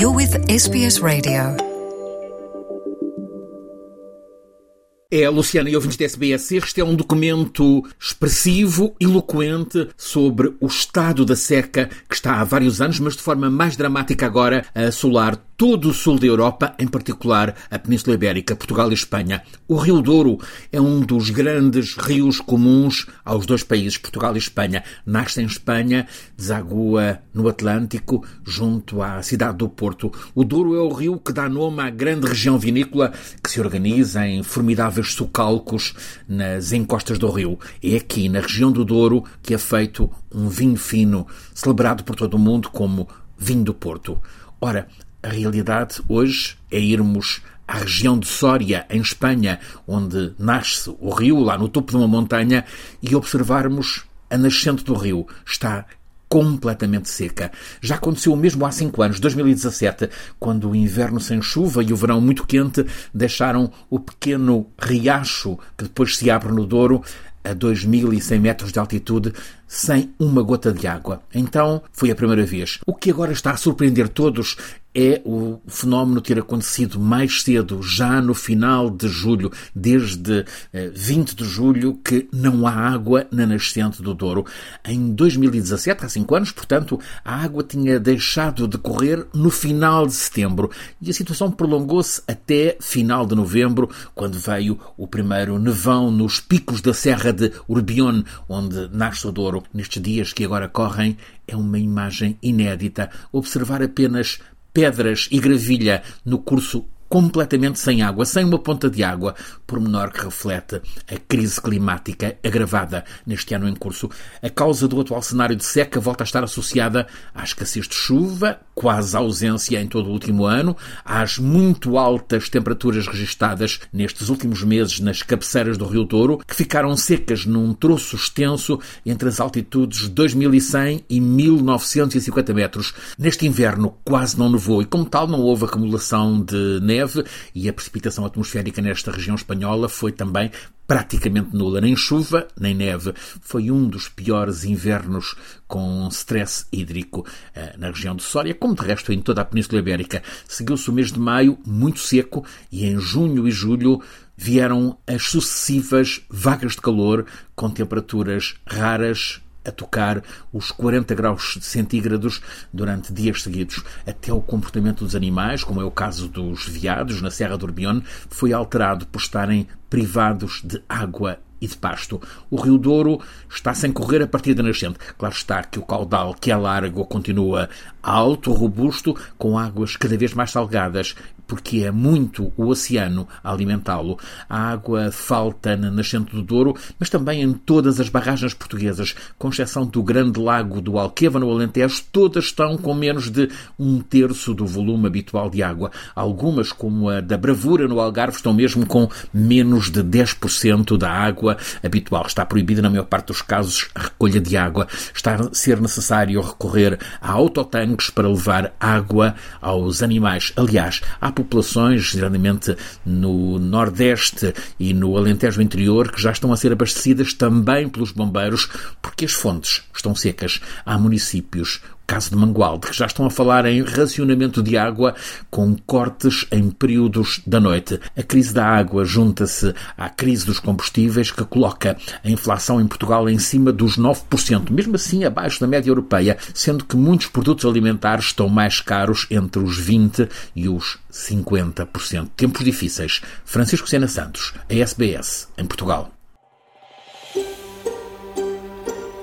You're with SBS Radio. É, Luciana e ouvintes da SBS, este é um documento expressivo, eloquente, sobre o estado da seca que está há vários anos, mas de forma mais dramática agora, a assolar todo o sul da Europa, em particular a Península Ibérica, Portugal e Espanha. O Rio Douro é um dos grandes rios comuns aos dois países, Portugal e Espanha. Nasce em Espanha, desagua no Atlântico, junto à cidade do Porto. O Douro é o rio que dá nome à grande região vinícola que se organiza em formidáveis socalcos nas encostas do rio. É aqui, na região do Douro, que é feito um vinho fino, celebrado por todo o mundo como vinho do Porto. Ora, a realidade hoje é irmos à região de Sória, em Espanha, onde nasce o rio, lá no topo de uma montanha, e observarmos a nascente do rio. Está completamente seca. Já aconteceu o mesmo há cinco anos, 2017, quando o inverno sem chuva e o verão muito quente deixaram o pequeno riacho que depois se abre no Douro a 2.100 metros de altitude sem uma gota de água. Então foi a primeira vez. O que agora está a surpreender todos é o fenómeno ter acontecido mais cedo, já no final de julho, desde 20 eh, de julho, que não há água na nascente do Douro. Em 2017, há cinco anos, portanto, a água tinha deixado de correr no final de setembro e a situação prolongou-se até final de novembro, quando veio o primeiro nevão nos picos da Serra de Urbion, onde nasce o Douro. Nestes dias que agora correm, é uma imagem inédita. Observar apenas pedras e gravilha no curso completamente sem água, sem uma ponta de água, por menor que reflete a crise climática agravada neste ano em curso. A causa do atual cenário de seca volta a estar associada à escassez de chuva, quase ausência em todo o último ano, às muito altas temperaturas registadas nestes últimos meses nas cabeceiras do Rio Douro, que ficaram secas num troço extenso entre as altitudes 2100 e 1950 metros. Neste inverno quase não nevou e, como tal, não houve acumulação de neve neve e a precipitação atmosférica nesta região espanhola foi também praticamente nula. Nem chuva, nem neve. Foi um dos piores invernos com stress hídrico eh, na região de Sória, como de resto em toda a Península Ibérica. Seguiu-se o mês de maio muito seco e em junho e julho vieram as sucessivas vagas de calor com temperaturas raras a tocar os 40 graus centígrados durante dias seguidos. Até o comportamento dos animais, como é o caso dos veados na Serra do Urbion, foi alterado por estarem privados de água e de pasto. O Rio Douro está sem correr a partir da nascente. Claro está que o caudal, que é largo, continua alto, robusto, com águas cada vez mais salgadas porque é muito o oceano a alimentá-lo. A água falta na nascente do Douro, mas também em todas as barragens portuguesas, com exceção do grande lago do Alqueva, no Alentejo, todas estão com menos de um terço do volume habitual de água. Algumas, como a da Bravura, no Algarve, estão mesmo com menos de 10% da água habitual. Está proibida, na maior parte dos casos, a recolha de água. Está a ser necessário recorrer a autotanques para levar água aos animais. Aliás, há populações, geralmente no Nordeste e no Alentejo interior, que já estão a ser abastecidas também pelos bombeiros, porque as fontes estão secas. Há municípios caso de Mangualde, que já estão a falar em racionamento de água com cortes em períodos da noite. A crise da água junta-se à crise dos combustíveis, que coloca a inflação em Portugal em cima dos 9%, mesmo assim abaixo da média europeia, sendo que muitos produtos alimentares estão mais caros entre os 20% e os 50%. Tempos difíceis. Francisco Sena Santos, a SBS, em Portugal.